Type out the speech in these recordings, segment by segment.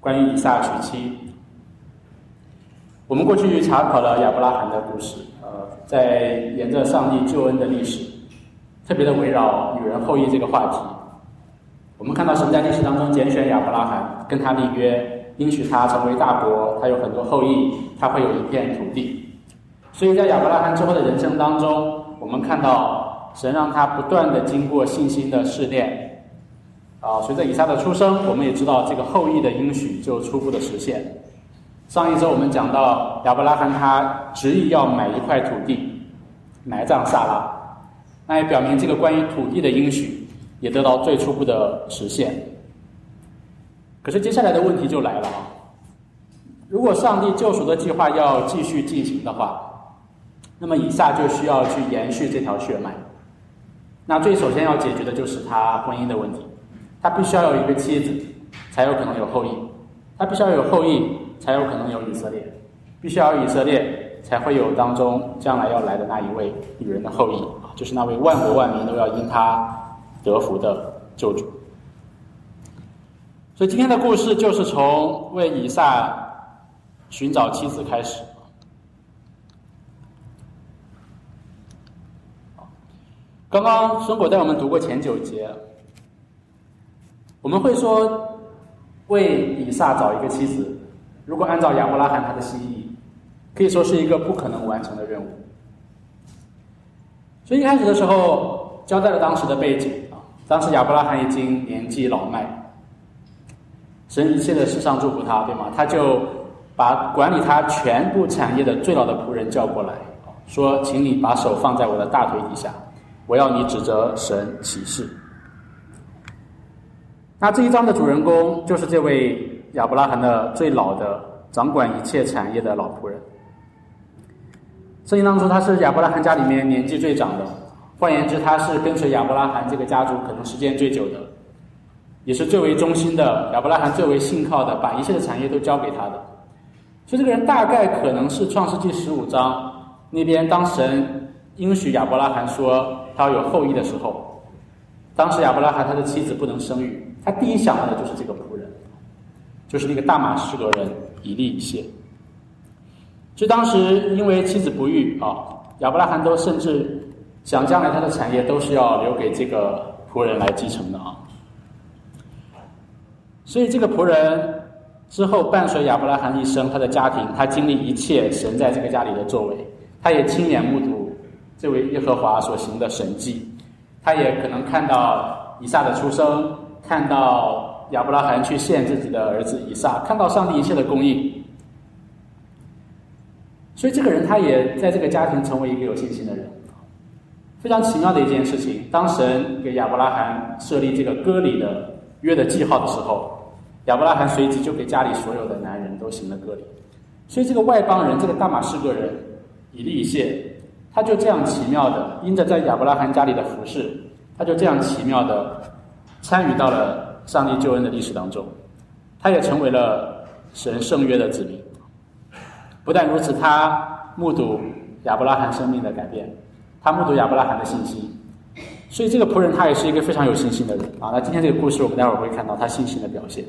关于以撒娶妻。我们过去查考了亚伯拉罕的故事，呃，在沿着上帝救恩的历史，特别的围绕女人后裔这个话题。我们看到神在历史当中拣选亚伯拉罕，跟他立约，应许他成为大国，他有很多后裔，他会有一片土地。所以在亚伯拉罕之后的人生当中，我们看到神让他不断的经过信心的试炼。啊，随着以撒的出生，我们也知道这个后裔的应许就初步的实现。上一周我们讲到亚伯拉罕他执意要买一块土地埋葬萨拉，那也表明这个关于土地的应许也得到最初步的实现。可是接下来的问题就来了啊，如果上帝救赎的计划要继续进行的话，那么以撒就需要去延续这条血脉。那最首先要解决的就是他婚姻的问题。他必须要有一个妻子，才有可能有后裔；他必须要有后裔，才有可能有以色列；必须要有以色列，才会有当中将来要来的那一位女人的后裔，就是那位万国万民都要因他得福的救主。所以今天的故事就是从为以撒寻找妻子开始。刚刚孙果带我们读过前九节。我们会说，为以撒找一个妻子，如果按照亚伯拉罕他的心意，可以说是一个不可能完成的任务。所以一开始的时候交代了当时的背景啊，当时亚伯拉罕已经年纪老迈，神一切的世上祝福他，对吗？他就把管理他全部产业的最老的仆人叫过来，说：“请你把手放在我的大腿底下，我要你指责神起誓。”那这一章的主人公就是这位亚伯拉罕的最老的掌管一切产业的老仆人。圣经当中，他是亚伯拉罕家里面年纪最长的，换言之，他是跟随亚伯拉罕这个家族可能时间最久的，也是最为忠心的。亚伯拉罕最为信靠的，把一切的产业都交给他的。所以这个人大概可能是创世纪十五章那边，当神应许亚伯拉罕说他要有后裔的时候，当时亚伯拉罕他的妻子不能生育。他第一想到的就是这个仆人，就是那个大马士革人以利以谢。就当时因为妻子不育啊，亚伯拉罕都甚至想将来他的产业都是要留给这个仆人来继承的啊。所以这个仆人之后伴随亚伯拉罕一生，他的家庭，他经历一切神在这个家里的作为，他也亲眼目睹这位耶和华所行的神迹，他也可能看到以撒的出生。看到亚伯拉罕去献自己的儿子以撒，看到上帝一切的供应，所以这个人他也在这个家庭成为一个有信心的人。非常奇妙的一件事情，当神给亚伯拉罕设立这个割礼的约的记号的时候，亚伯拉罕随即就给家里所有的男人都行了割礼。所以这个外邦人，这个大马士革人以利以谢，他就这样奇妙的因着在亚伯拉罕家里的服饰，他就这样奇妙的。参与到了上帝救恩的历史当中，他也成为了神圣约的子民。不但如此，他目睹亚伯拉罕生命的改变，他目睹亚伯拉罕的信心，所以这个仆人他也是一个非常有信心的人啊。那今天这个故事，我们待会儿会看到他信心的表现。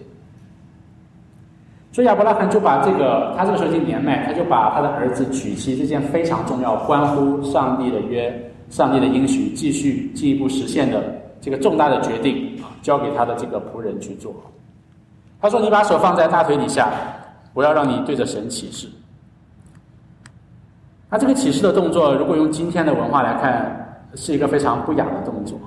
所以亚伯拉罕就把这个，他这个时候已经年迈，他就把他的儿子娶妻这件非常重要、关乎上帝的约、上帝的应许，继续进一步实现的这个重大的决定。交给他的这个仆人去做。他说：“你把手放在大腿底下，我要让你对着神起誓。”那这个起誓的动作，如果用今天的文化来看，是一个非常不雅的动作。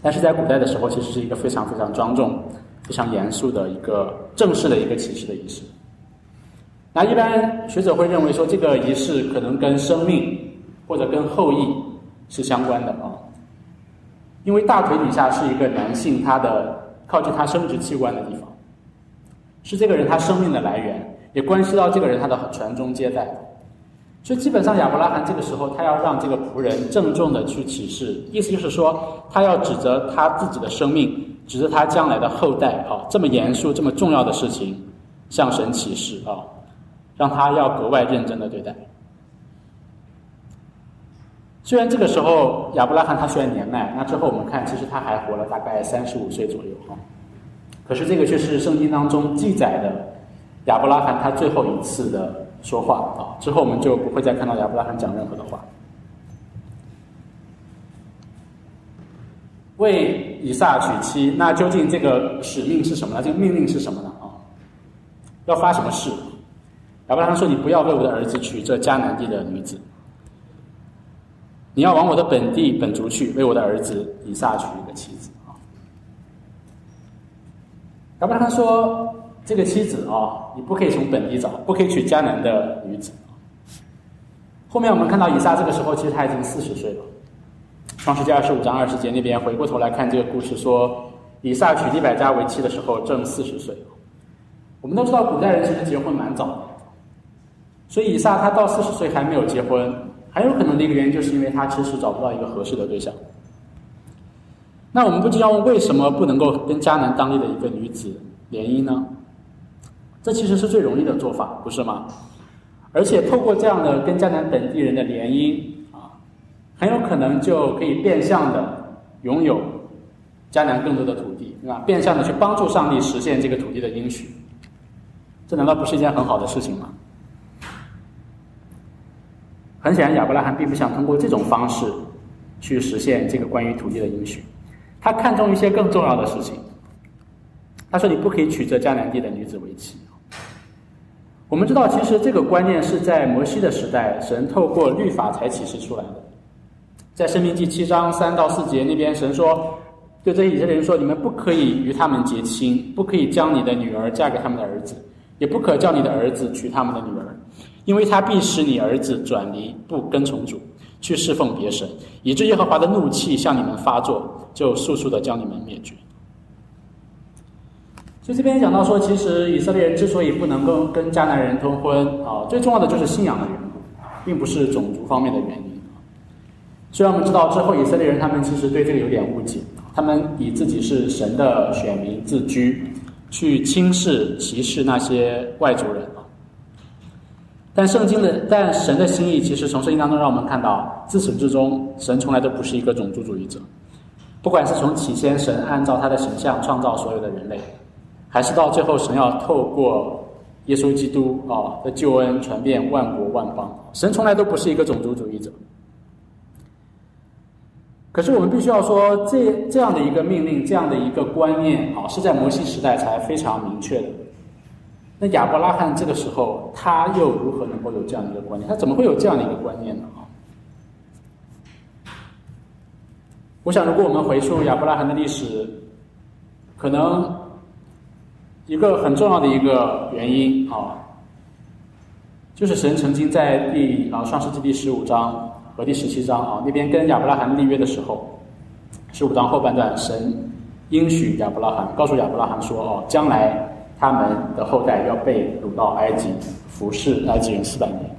但是在古代的时候，其实是一个非常非常庄重、非常严肃的一个正式的一个起誓的仪式。那一般学者会认为说，这个仪式可能跟生命或者跟后裔是相关的啊。因为大腿底下是一个男性，他的靠近他生殖器官的地方，是这个人他生命的来源，也关系到这个人他的传宗接代。所以基本上亚伯拉罕这个时候，他要让这个仆人郑重的去起誓，意思就是说，他要指责他自己的生命，指着他将来的后代啊，这么严肃、这么重要的事情，向神起誓啊，让他要格外认真的对待。虽然这个时候亚伯拉罕他虽然年迈，那之后我们看其实他还活了大概三十五岁左右啊。可是这个却是圣经当中记载的亚伯拉罕他最后一次的说话啊，之后我们就不会再看到亚伯拉罕讲任何的话。为以撒娶妻，那究竟这个使命是什么呢？这个命令是什么呢？啊，要发什么誓？亚伯拉罕说：“你不要为我的儿子娶这迦南地的女子，你要往我的本地本族去，为我的儿子以撒娶一个妻子。”啊，亚伯拉罕说：“这个妻子啊，你不可以从本地找，不可以娶迦南的女子。”后面我们看到以撒这个时候，其实他已经四十岁了。创世纪二十五章二十节那边回过头来看这个故事，说以撒娶利百加为妻的时候正四十岁。我们都知道古代人其实结婚蛮早的，所以以撒他到四十岁还没有结婚，很有可能的一个原因就是因为他迟迟找不到一个合适的对象。那我们不禁要问，为什么不能够跟迦南当地的一个女子联姻呢？这其实是最容易的做法，不是吗？而且透过这样的跟迦南本地人的联姻。很有可能就可以变相的拥有迦南更多的土地，对吧？变相的去帮助上帝实现这个土地的应许，这难道不是一件很好的事情吗？很显然，亚伯拉罕并不想通过这种方式去实现这个关于土地的应许，他看重一些更重要的事情。他说：“你不可以娶这迦南地的女子为妻。”我们知道，其实这个观念是在摩西的时代，神透过律法才启示出来的。在《生命记》七章三到四节那边，神说：“对这些以色列人说，你们不可以与他们结亲，不可以将你的女儿嫁给他们的儿子，也不可叫你的儿子娶他们的女儿，因为他必使你儿子转离，不跟从主，去侍奉别神，以致耶和华的怒气向你们发作，就速速的将你们灭绝。”所以这边讲到说，其实以色列人之所以不能够跟迦南人通婚啊，最重要的就是信仰的缘故，并不是种族方面的原因。虽然我们知道之后以色列人他们其实对这个有点误解，他们以自己是神的选民自居，去轻视歧视那些外族人啊。但圣经的但神的心意其实从圣经当中让我们看到，自始至终神从来都不是一个种族主义者，不管是从起先神按照他的形象创造所有的人类，还是到最后神要透过耶稣基督啊的救恩传遍万国万邦，神从来都不是一个种族主义者。可是我们必须要说，这这样的一个命令，这样的一个观念啊，是在摩西时代才非常明确的。那亚伯拉罕这个时候，他又如何能够有这样的一个观念？他怎么会有这样的一个观念呢？啊？我想，如果我们回溯亚伯拉罕的历史，可能一个很重要的一个原因啊，就是神曾经在第啊创世纪第十五章。和第十七章啊，那边跟亚伯拉罕立约的时候，十五章后半段，神应许亚伯拉罕，告诉亚伯拉罕说：“哦，将来他们的后代要被掳到埃及，服侍埃及人四百年，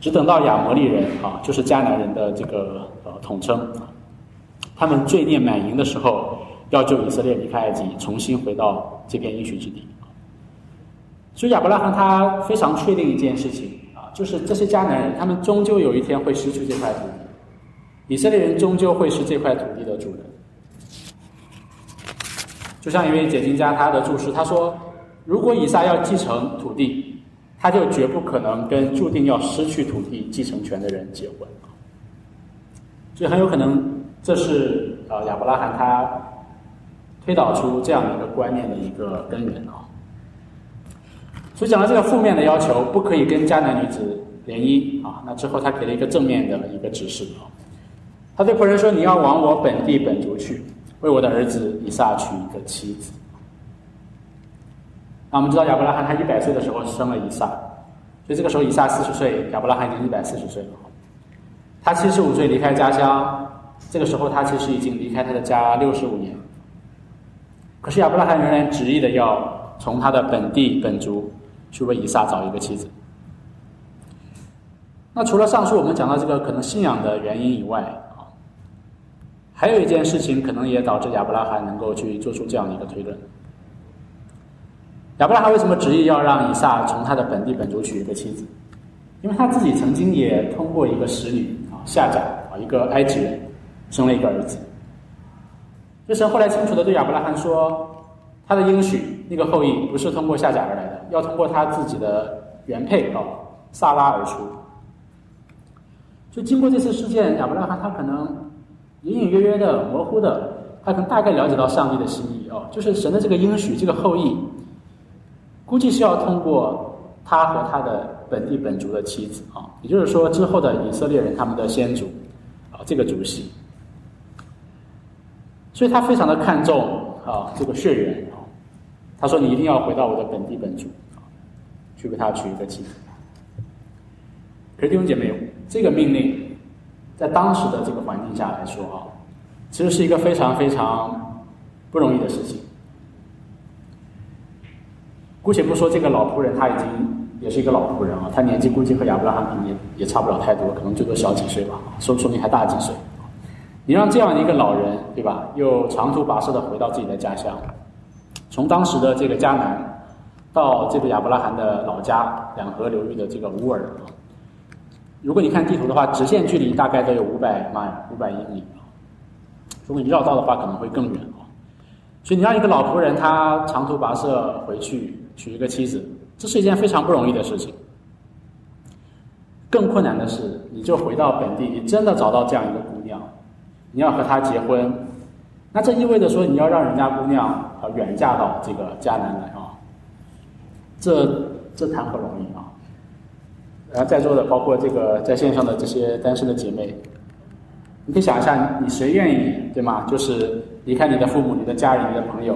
只等到亚摩利人啊，就是迦南人的这个呃统称，他们罪孽满盈的时候，要救以色列离开埃及，重新回到这片应许之地。所以亚伯拉罕他非常确定一件事情。就是这些迦南人，他们终究有一天会失去这块土地，以色列人终究会是这块土地的主人。就像一位解经家他的注释，他说：“如果以撒要继承土地，他就绝不可能跟注定要失去土地继承权的人结婚。”所以很有可能这是呃亚伯拉罕他推导出这样的一个观念的一个根源啊。所以讲到这个负面的要求，不可以跟迦南女子联姻啊。那之后他给了一个正面的一个指示啊。他对仆人说：“你要往我本地本族去，为我的儿子以撒娶一个妻子。”那我们知道亚伯拉罕他一百岁的时候生了以撒，所以这个时候以撒四十岁，亚伯拉罕已经一百四十岁了。他七十五岁离开家乡，这个时候他其实已经离开他的家六十五年。可是亚伯拉罕仍然执意的要从他的本地本族。去为以撒找一个妻子。那除了上述我们讲到这个可能信仰的原因以外啊，还有一件事情可能也导致亚伯拉罕能够去做出这样的一个推论。亚伯拉罕为什么执意要让以撒从他的本地本族娶一个妻子？因为他自己曾经也通过一个使女啊下嫁啊一个埃及人生了一个儿子。这神后来清楚的对亚伯拉罕说：“他的应许那个后裔不是通过下嫁而来的，要通过他自己的原配啊萨拉而出。所以经过这次事件，亚伯拉罕他可能隐隐约约的、模糊的，他可能大概了解到上帝的心意哦，就是神的这个应许，这个后裔，估计是要通过他和他的本地本族的妻子啊，也就是说之后的以色列人他们的先祖啊这个族系。所以他非常的看重啊这个血缘，他说你一定要回到我的本地本族，去给他娶一个妻子。可是弟兄姐妹，这个命令在当时的这个环境下来说啊，其实是一个非常非常不容易的事情。姑且不说这个老仆人他已经也是一个老仆人啊，他年纪估计和亚伯拉罕可能也也差不了太多，可能最多小几岁吧，说说明还大几岁。你让这样一个老人，对吧？又长途跋涉的回到自己的家乡，从当时的这个迦南，到这个亚伯拉罕的老家两河流域的这个乌尔啊。如果你看地图的话，直线距离大概都有五百迈、五百英里。如果你绕道的话，可能会更远啊。所以你让一个老仆人他长途跋涉回去娶一个妻子，这是一件非常不容易的事情。更困难的是，你就回到本地，你真的找到这样一个姑娘。你要和她结婚，那这意味着说你要让人家姑娘啊远嫁到这个迦南来啊，这这谈何容易啊！然后在座的包括这个在线上的这些单身的姐妹，你可以想一下，你谁愿意对吗？就是离开你的父母、你的家人、你的朋友，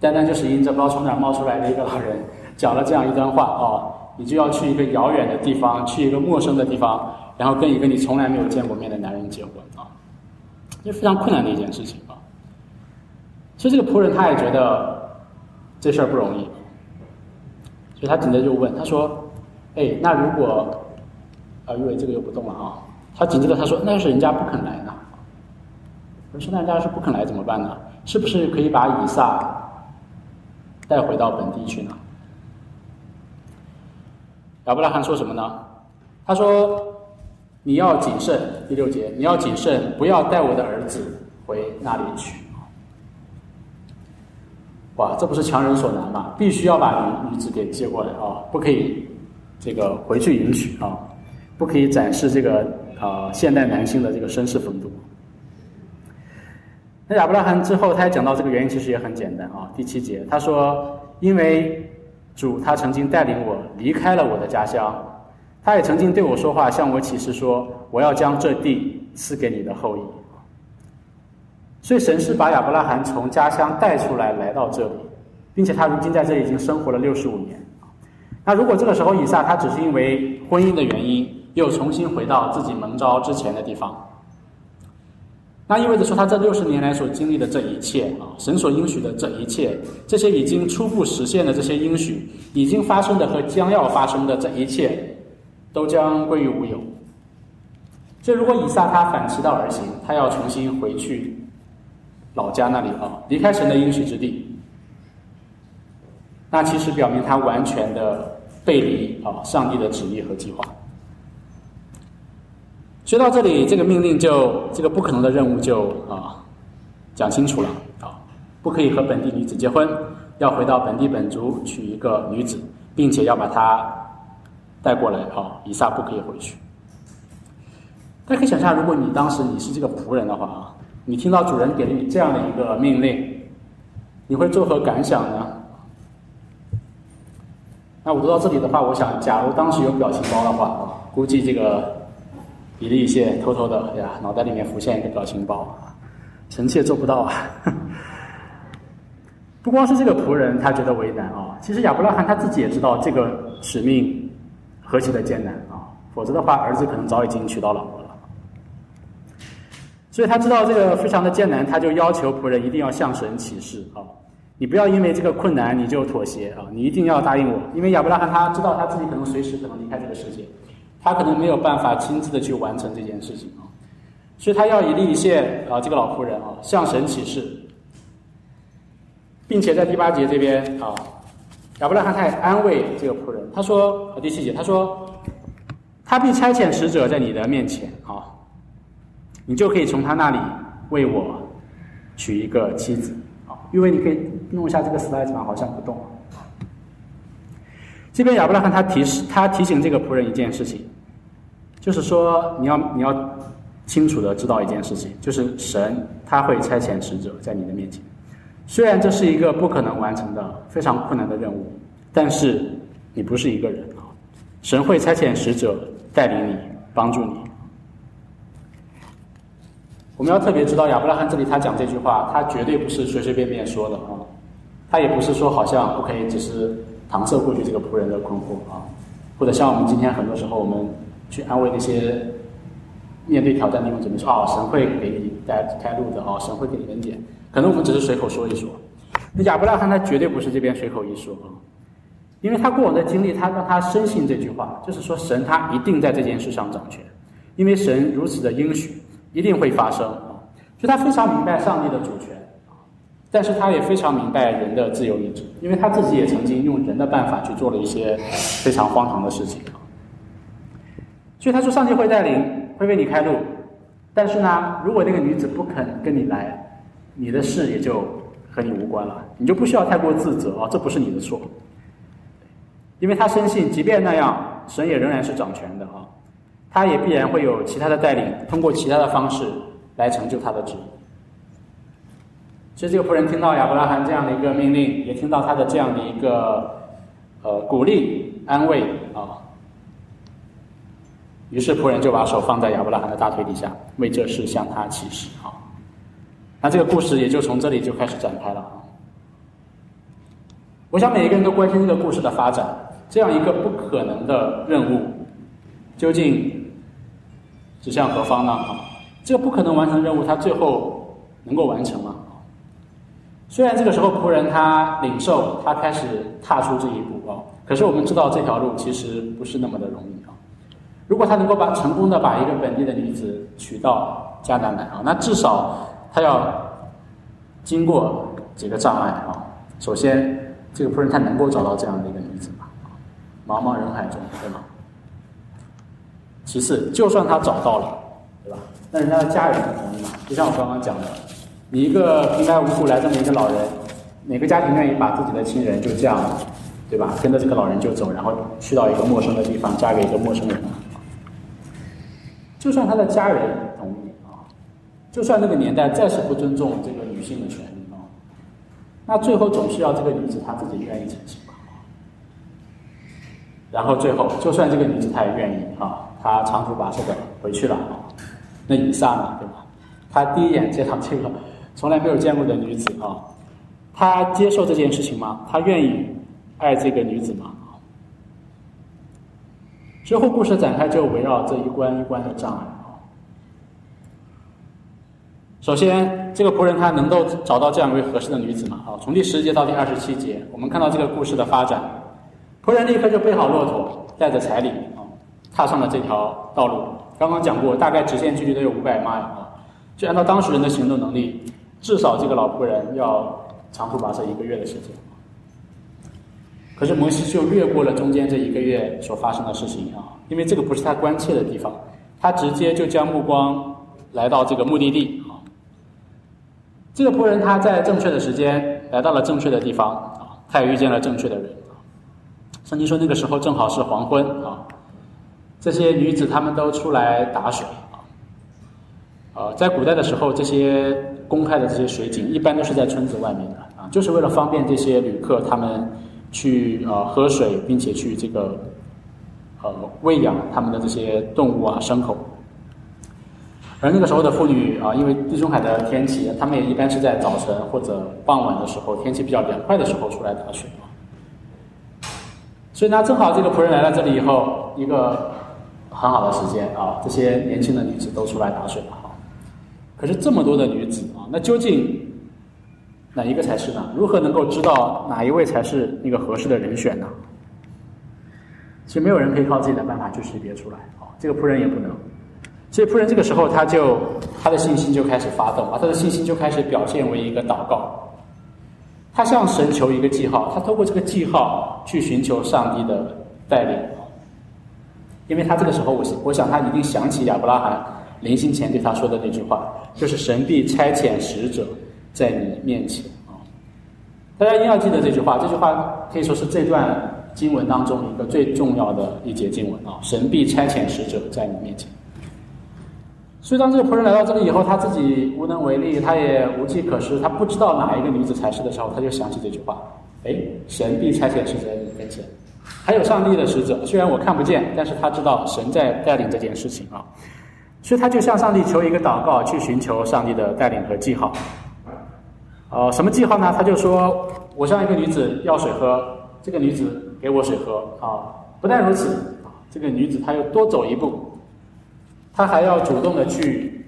单单就是因这不知道从哪冒出来的一个老人讲了这样一段话啊，你就要去一个遥远的地方，去一个陌生的地方，然后跟一个你从来没有见过面的男人结婚！这是非常困难的一件事情啊！其实这个仆人他也觉得这事儿不容易，所以他紧接着就问他说：“哎，那如果啊，因为这个又不动了啊。”他紧接着他说：“那要是人家不肯来呢？”我说：“那人家要是不肯来怎么办呢？是不是可以把以撒带回到本地去呢？”亚伯拉罕说什么呢？他说。你要谨慎，第六节，你要谨慎，不要带我的儿子回那里去。哇，这不是强人所难吗？必须要把女女子给接过来啊，不可以这个回去迎娶啊，不可以展示这个啊现代男性的这个绅士风度。那亚伯拉罕之后，他也讲到这个原因，其实也很简单啊。第七节，他说：“因为主他曾经带领我离开了我的家乡。”他也曾经对我说话，向我启示说：“我要将这地赐给你的后裔。”所以神是把亚伯拉罕从家乡带出来，来到这里，并且他如今在这已经生活了六十五年。那如果这个时候以撒他只是因为婚姻的原因，又重新回到自己蒙召之前的地方，那意味着说他这六十年来所经历的这一切啊，神所应许的这一切，这些已经初步实现的这些应许，已经发生的和将要发生的这一切。都将归于无有。所以，如果以撒他反其道而行，他要重新回去老家那里啊，离开神的应许之地，那其实表明他完全的背离啊上帝的旨意和计划。说到这里，这个命令就这个不可能的任务就啊讲清楚了啊，不可以和本地女子结婚，要回到本地本族娶一个女子，并且要把她。带过来啊，以撒不可以回去。大家可以想象，如果你当时你是这个仆人的话啊，你听到主人给了你这样的一个命令，你会作何感想呢？那我读到这里的话，我想，假如当时有表情包的话啊，估计这个比利谢偷偷的呀，脑袋里面浮现一个表情包，臣妾做不到啊。不光是这个仆人他觉得为难啊，其实亚伯拉罕他自己也知道这个使命。何其的艰难啊！否则的话，儿子可能早已经娶到老婆了。所以他知道这个非常的艰难，他就要求仆人一定要向神起誓啊！你不要因为这个困难你就妥协啊！你一定要答应我，因为亚伯拉罕他知道他自己可能随时可能离开这个世界，他可能没有办法亲自的去完成这件事情啊！所以他要以利谢啊这个老仆人啊向神起誓，并且在第八节这边啊。亚伯拉罕太安慰这个仆人，他说：“第七节，他说，他必差遣使者在你的面前啊，你就可以从他那里为我娶一个妻子啊。因为你可以弄一下这个 slide 吗？好像不动。这边亚伯拉罕他提示他提醒这个仆人一件事情，就是说你要你要清楚的知道一件事情，就是神他会差遣使者在你的面前。虽然这是一个不可能完成的非常困难的任务，但是你不是一个人啊，神会差遣使者带领你，帮助你。我们要特别知道亚伯拉罕这里他讲这句话，他绝对不是随随便便说的啊，他也不是说好像 OK 只是搪塞过去这个仆人的困惑啊，或者像我们今天很多时候我们去安慰那些面对挑战的弟兄姊妹说啊，神会给你带开路的啊，神会给你恩典，可能我们只是随口说一说。那亚伯拉罕他绝对不是这边随口一说啊，因为他过往的经历，他让他深信这句话，就是说神他一定在这件事上掌权，因为神如此的应许。一定会发生啊！就他非常明白上帝的主权啊，但是他也非常明白人的自由意志，因为他自己也曾经用人的办法去做了一些非常荒唐的事情啊。所以他说上帝会带领，会为你开路，但是呢，如果那个女子不肯跟你来，你的事也就和你无关了，你就不需要太过自责啊，这不是你的错，因为他深信，即便那样，神也仍然是掌权的啊。他也必然会有其他的带领，通过其他的方式来成就他的旨意。所以这个仆人听到亚伯拉罕这样的一个命令，也听到他的这样的一个呃鼓励安慰啊，于是仆人就把手放在亚伯拉罕的大腿底下，为这事向他起誓啊。那这个故事也就从这里就开始展开了啊。我想每一个人都关心这个故事的发展，这样一个不可能的任务，究竟？指向何方呢？啊，这个不可能完成的任务，他最后能够完成吗？虽然这个时候仆人他领受，他开始踏出这一步啊，可是我们知道这条路其实不是那么的容易啊。如果他能够把成功的把一个本地的女子娶到迦南来啊，那至少他要经过几个障碍啊。首先，这个仆人他能够找到这样的一个女子吗？茫茫人海中，对吗？其次，就算他找到了，对吧？那人家的家人同意吗？就像我刚刚讲的，你一个平白无故来这么一个老人，哪个家庭愿意把自己的亲人就这样，对吧？跟着这个老人就走，然后去到一个陌生的地方，嫁给一个陌生人呢？就算他的家人，就算那个年代再是不尊重这个女性的权利啊，那最后总是要这个女子她自己愿意成亲吧？然后最后，就算这个女子她也愿意啊。她长途跋涉的回去了，那以撒呢，对吧？他第一眼见到这个从来没有见过的女子啊，他接受这件事情吗？他愿意爱这个女子吗？之后故事展开就围绕这一关一关的障碍。首先，这个仆人他能够找到这样一位合适的女子吗？好，从第十节到第二十七节，我们看到这个故事的发展，仆人立刻就备好骆驼，带着彩礼啊。踏上了这条道路，刚刚讲过，大概直线距离都有五百迈啊。就按照当时人的行动能力，至少这个老仆人要长途跋涉一个月的时间。可是摩西就略过了中间这一个月所发生的事情啊，因为这个不是他关切的地方，他直接就将目光来到这个目的地。这个仆人他在正确的时间来到了正确的地方啊，他也遇见了正确的人啊。圣经说那个时候正好是黄昏啊。这些女子她们都出来打水啊，呃，在古代的时候，这些公开的这些水井一般都是在村子外面的啊，就是为了方便这些旅客他们去呃喝水，并且去这个呃喂养他们的这些动物啊牲口。而那个时候的妇女啊，因为地中海的天气，她们也一般是在早晨或者傍晚的时候，天气比较凉快的时候出来打水啊。所以呢，正好这个仆人来到这里以后，一个。很好的时间啊，这些年轻的女子都出来打水了哈。可是这么多的女子啊，那究竟哪一个才是呢？如何能够知道哪一位才是那个合适的人选呢？其实没有人可以靠自己的办法去识别出来啊。这个仆人也不能。所以仆人这个时候他就他的信心就开始发动啊，他的信心就开始表现为一个祷告。他向神求一个记号，他透过这个记号去寻求上帝的带领。因为他这个时候，我我想他一定想起亚伯拉罕临行前对他说的那句话，就是神必差遣使者在你面前啊。大家一定要记得这句话，这句话可以说是这段经文当中一个最重要的一节经文啊！神必差遣使者在你面前。所以当这个仆人来到这里以后，他自己无能为力，他也无计可施，他不知道哪一个女子才是的时候，他就想起这句话：哎，神必差遣使者在你面前。还有上帝的使者，虽然我看不见，但是他知道神在带领这件事情啊。所以他就向上帝求一个祷告，去寻求上帝的带领和记号。呃，什么记号呢？他就说：“我向一个女子要水喝，这个女子给我水喝。”啊，不但如此，这个女子她又多走一步，他还要主动的去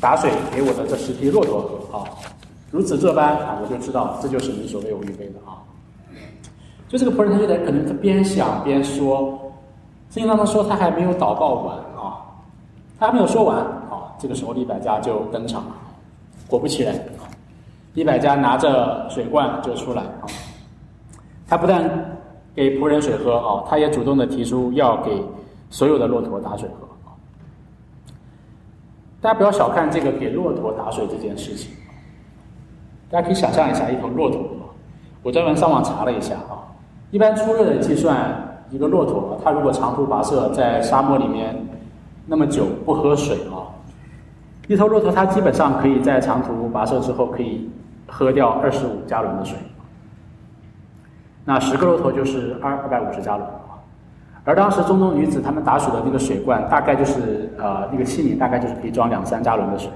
打水给我的这十匹骆驼喝。啊，如此这般啊，我就知道这就是你所谓我预备的啊。就这个仆人，他就在可能他边想边说，圣经当中说他还没有祷告完啊，他还没有说完啊，这个时候利百加就登场了。果不其然。李百家拿着水罐就出来啊，他不但给仆人水喝啊，他也主动的提出要给所有的骆驼打水喝。大家不要小看这个给骆驼打水这件事情，大家可以想象一下一头骆驼，我专门上网查了一下啊，一般粗略的计算，一个骆驼它如果长途跋涉在沙漠里面那么久不喝水啊，一头骆驼它基本上可以在长途跋涉之后可以。喝掉二十五加仑的水，那十个骆驼就是二二百五十加仑。而当时中东女子她们打水的那个水罐，大概就是呃那个器皿，大概就是可以装两三加仑的水。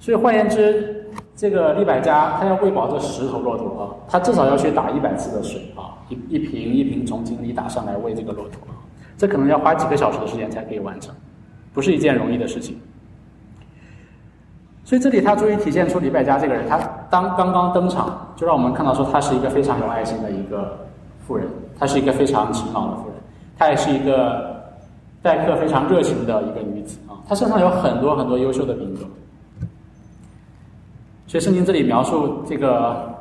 所以换言之，这个利百加他要喂饱这十头骆驼啊，他至少要去打一百次的水啊，一一瓶一瓶从井里打上来喂这个骆驼，这可能要花几个小时的时间才可以完成，不是一件容易的事情。所以这里他终于体现出李百家这个人，他当刚刚登场，就让我们看到说他是一个非常有爱心的一个妇人，他是一个非常勤劳的妇人，她也是一个待客非常热情的一个女子啊，她身上有很多很多优秀的品格。所以圣经这里描述这个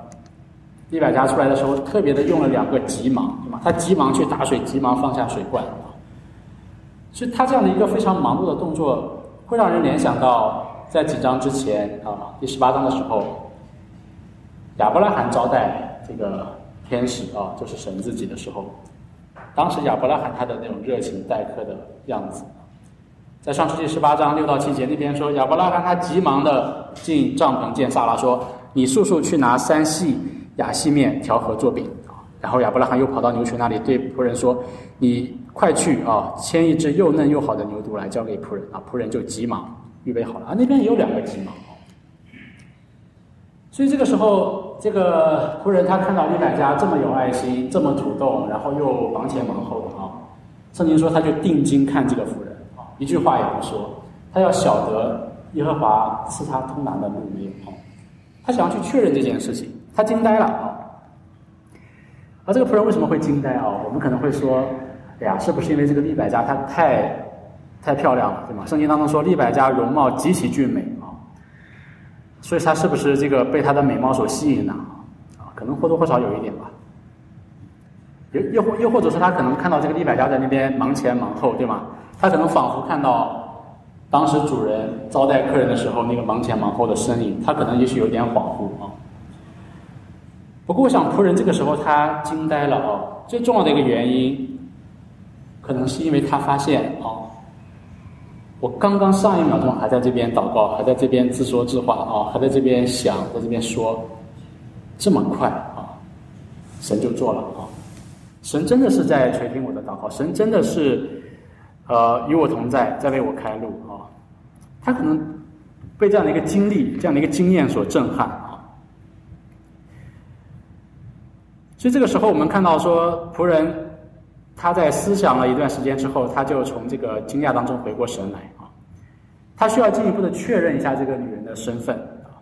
李百家出来的时候，特别的用了两个急忙，对吗？他急忙去打水，急忙放下水罐。所以他这样的一个非常忙碌的动作，会让人联想到。在几章之前啊，第十八章的时候，亚伯拉罕招待这个天使啊，就是神自己的时候，当时亚伯拉罕他的那种热情待客的样子，在上世纪十八章六到七节那边说，亚伯拉罕他急忙的进帐篷见萨拉说：“你速速去拿三细亚细面调和做饼。”然后亚伯拉罕又跑到牛群那里对仆人说：“你快去啊，牵一只又嫩又好的牛犊来交给仆人啊。”仆人就急忙。预备好了啊，那边也有两个急忙所以这个时候，这个仆人他看到利百家这么有爱心，这么主动，然后又忙前忙后的啊，圣经说他就定睛看这个妇人啊，一句话也不说，他要晓得耶和华赐他通达的路没有啊，他想要去确认这件事情，他惊呆了啊。而这个仆人为什么会惊呆啊？我们可能会说，哎呀，是不是因为这个利百家她太？太漂亮了，对吗？圣经当中说，利百加容貌极其俊美，所以他是不是这个被他的美貌所吸引呢？啊，可能或多或少有一点吧。又又或又或者是他可能看到这个利百加在那边忙前忙后，对吗？他可能仿佛看到当时主人招待客人的时候那个忙前忙后的身影，他可能也许有点恍惚啊。不过我想仆人这个时候他惊呆了啊，最重要的一个原因，可能是因为他发现啊。我刚刚上一秒钟还在这边祷告，还在这边自说自话啊，还在这边想，在这边说，这么快啊，神就做了啊，神真的是在垂听我的祷告，神真的是呃与我同在，在为我开路啊，他可能被这样的一个经历、这样的一个经验所震撼啊，所以这个时候我们看到说仆人。他在思想了一段时间之后，他就从这个惊讶当中回过神来啊。他需要进一步的确认一下这个女人的身份啊。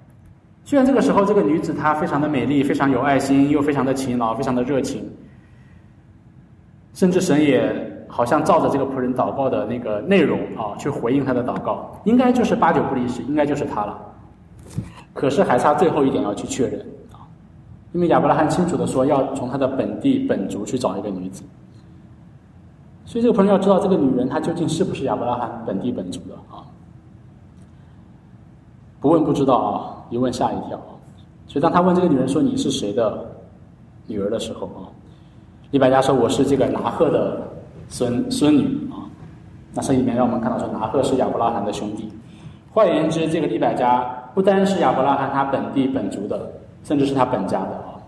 虽然这个时候这个女子她非常的美丽，非常有爱心，又非常的勤劳，非常的热情，甚至神也好像照着这个仆人祷告的那个内容啊去回应他的祷告，应该就是八九不离十，应该就是她了。可是还差最后一点要去确认啊，因为亚伯拉罕清楚的说要从他的本地本族去找一个女子。所以这个朋友要知道，这个女人她究竟是不是亚伯拉罕本地本族的啊？不问不知道啊，一问吓一跳。所以当他问这个女人说你是谁的女儿的时候啊，利百加说我是这个拿赫的孙孙女啊。那这里面让我们看到说拿赫是亚伯拉罕的兄弟。换言之，这个利百加不单是亚伯拉罕他本地本族的，甚至是他本家的啊，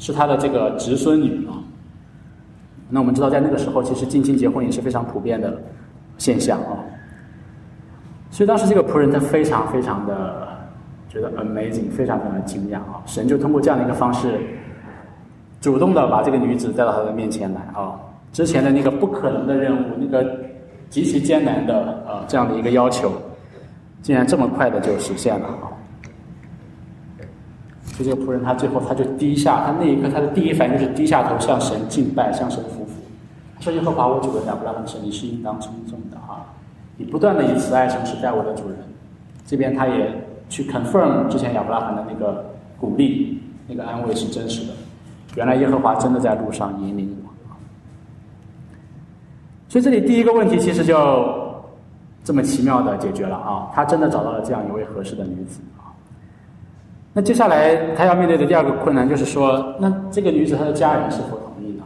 是他的这个侄孙女啊。那我们知道，在那个时候，其实近亲结婚也是非常普遍的现象啊。所以当时这个仆人他非常非常的觉得 amazing，非常非常的惊讶啊！神就通过这样的一个方式，主动的把这个女子带到他的面前来啊。之前的那个不可能的任务，那个极其艰难的呃这样的一个要求。竟然这么快的就实现了啊！就这个仆人，他最后他就低下，他那一刻他的第一反应就是低下头向神敬拜，向神服服。说：“耶和华我主的亚伯拉罕神，你是应当称颂的啊！你不断的以慈爱诚实待我的主人。”这边他也去 confirm 之前亚伯拉罕的那个鼓励，那个安慰是真实的。原来耶和华真的在路上引领我。所以这里第一个问题其实就。这么奇妙的解决了啊！他真的找到了这样一位合适的女子啊。那接下来他要面对的第二个困难就是说，那这个女子她的家人是否同意呢？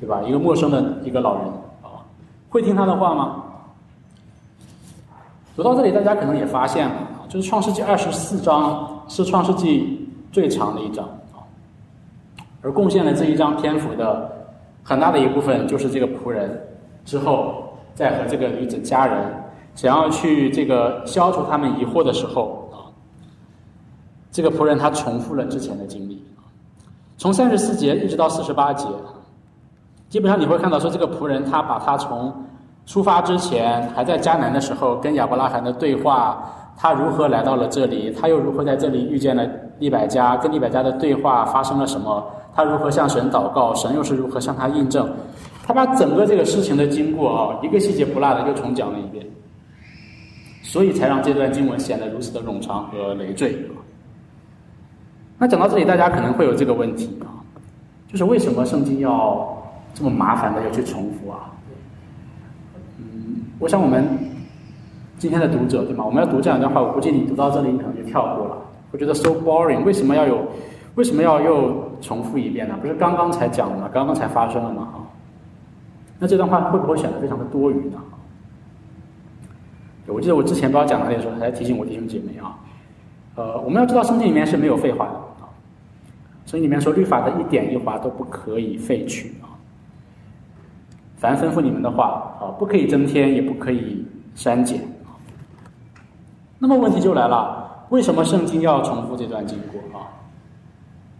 对吧？一个陌生的一个老人啊，会听他的话吗？读到这里，大家可能也发现了，就是创世纪二十四章是创世纪最长的一章啊，而贡献了这一章篇幅的很大的一部分就是这个仆人之后。在和这个女子家人想要去这个消除他们疑惑的时候，这个仆人他重复了之前的经历从三十四节一直到四十八节，基本上你会看到说这个仆人他把他从出发之前还在迦南的时候跟亚伯拉罕的对话，他如何来到了这里，他又如何在这里遇见了利百加，跟利百加的对话发生了什么，他如何向神祷告，神又是如何向他印证。他把整个这个事情的经过啊，一个细节不落的又重讲了一遍，所以才让这段经文显得如此的冗长和累赘。那讲到这里，大家可能会有这个问题啊，就是为什么圣经要这么麻烦的要去重复啊？嗯，我想我们今天的读者对吗？我们要读这两段话，我估计你读到这里，你可能就跳过了，会觉得 so boring。为什么要有？为什么要又重复一遍呢？不是刚刚才讲了吗？刚刚才发生了吗？那这段话会不会显得非常的多余呢？我记得我之前不知道讲哪里的时候，还在提醒我弟兄姐妹啊，呃，我们要知道圣经里面是没有废话的所以里面说律法的一点一划都不可以废去啊，凡吩咐你们的话啊，不可以增添，也不可以删减啊。那么问题就来了，为什么圣经要重复这段经过啊？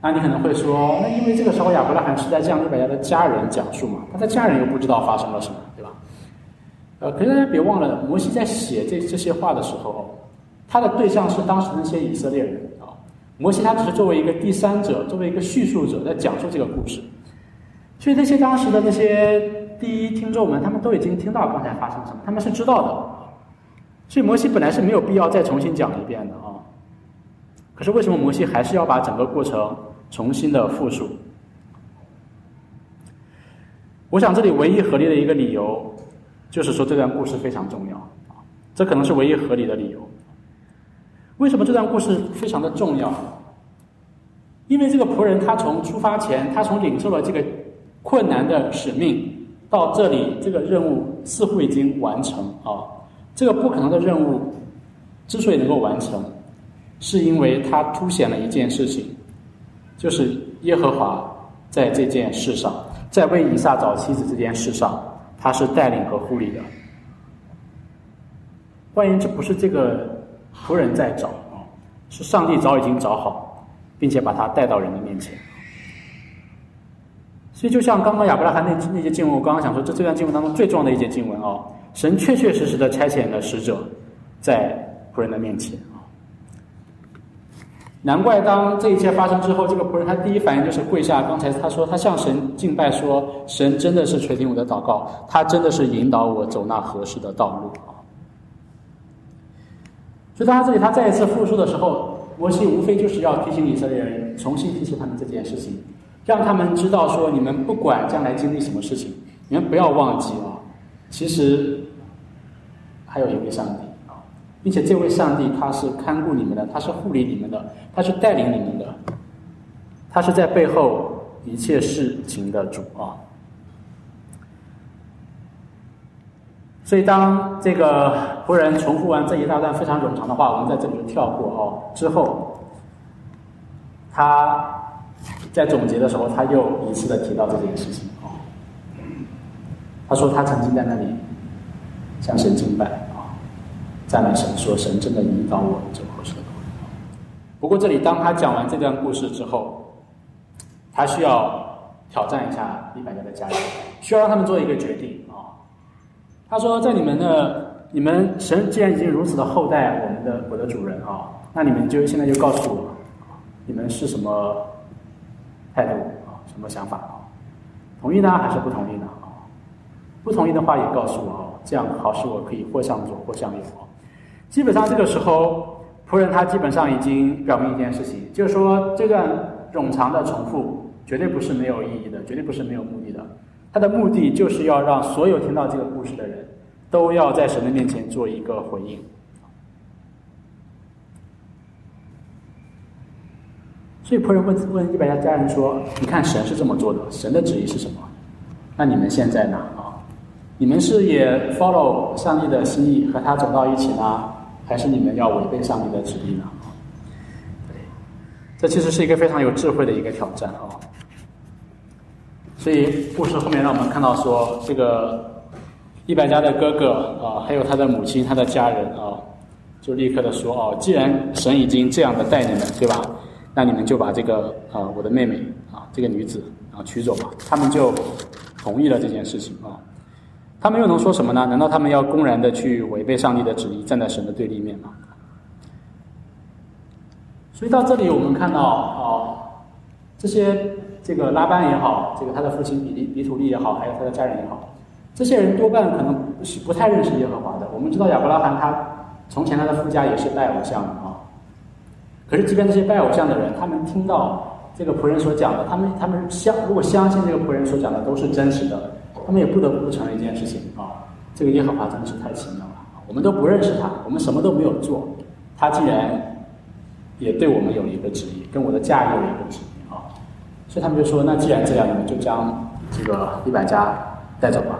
那你可能会说，那因为这个时候亚伯拉罕是在向利百加的家人讲述嘛，他的家人又不知道发生了什么，对吧？呃，可是大家别忘了，摩西在写这这些话的时候，他的对象是当时那些以色列人。摩西他只是作为一个第三者，作为一个叙述者在讲述这个故事，所以那些当时的那些第一听众们，他们都已经听到刚才发生什么，他们是知道的，所以摩西本来是没有必要再重新讲一遍的啊。可是为什么摩西还是要把整个过程？重新的复述，我想这里唯一合理的一个理由，就是说这段故事非常重要，这可能是唯一合理的理由。为什么这段故事非常的重要？因为这个仆人他从出发前，他从领受了这个困难的使命到这里，这个任务似乎已经完成啊。这个不可能的任务之所以能够完成，是因为他凸显了一件事情。就是耶和华在这件事上，在为以撒找妻子这件事上，他是带领和护理的。换言之，不是这个仆人在找啊，是上帝早已经找好，并且把他带到人的面前。所以，就像刚刚亚伯拉罕那那节经文，我刚刚想说，这这段经文当中最重要的一节经文哦，神确确实实的差遣了使者在仆人的面前啊。难怪当这一切发生之后，这个仆人他第一反应就是跪下。刚才他说他向神敬拜，说神真的是垂听我的祷告，他真的是引导我走那合适的道路啊。所以当他这里他再一次复述的时候，摩西无非就是要提醒以色列人，重新提醒他们这件事情，让他们知道说你们不管将来经历什么事情，你们不要忘记啊，其实还有一位上帝啊，并且这位上帝他是看顾你们的，他是护理你们的，他是带领你们的，他是在背后一切事情的主啊。所以，当这个仆人重复完这一大段非常冗长的话，我们在这里跳过哦。之后，他在总结的时候，他又一次的提到这件事情哦。他说他曾经在那里向神敬拜啊，赞美神，说神真的引导我走合适的路。不过，这里当他讲完这段故事之后，他需要挑战一下利百家的家人，需要让他们做一个决定。他说：“在你们的你们神既然已经如此的厚待我们的我的主人啊，那你们就现在就告诉我，你们是什么态度啊？什么想法啊？同意呢还是不同意呢？啊，不同意的话也告诉我啊，这样好使我可以或向左或向右啊。基本上这个时候，仆人他基本上已经表明一件事情，就是说这段冗长的重复绝对不是没有意义的，绝对不是没有目的的。”他的目的就是要让所有听到这个故事的人，都要在神的面前做一个回应。所以仆人问问一百家家人说：“你看神是这么做的，神的旨意是什么？那你们现在呢？啊，你们是也 follow 上帝的心意和他走到一起呢，还是你们要违背上帝的旨意呢？”对，这其实是一个非常有智慧的一个挑战啊。所以故事后面让我们看到说，这个一百家的哥哥啊，还有他的母亲、他的家人啊，就立刻的说：“哦，既然神已经这样的待你们，对吧？那你们就把这个啊，我的妹妹啊，这个女子啊娶走吧。”他们就同意了这件事情啊。他们又能说什么呢？难道他们要公然的去违背上帝的旨意，站在神的对立面吗？所以到这里，我们看到啊，这些。这个拉班也好，这个他的父亲比利比土利也好，还有他的家人也好，这些人多半可能不是不太认识耶和华的。我们知道亚伯拉罕他从前他的夫家也是拜偶像的啊。可是即便这些拜偶像的人，他们听到这个仆人所讲的，他们他们相如果相信这个仆人所讲的都是真实的，他们也不得不承认一件事情啊，这个耶和华真的是太奇妙了。我们都不认识他，我们什么都没有做，他既然也对我们有一个旨意，跟我的家也有一个旨意。所以他们就说：“那既然这样，你们就将这个一百家带走吧。”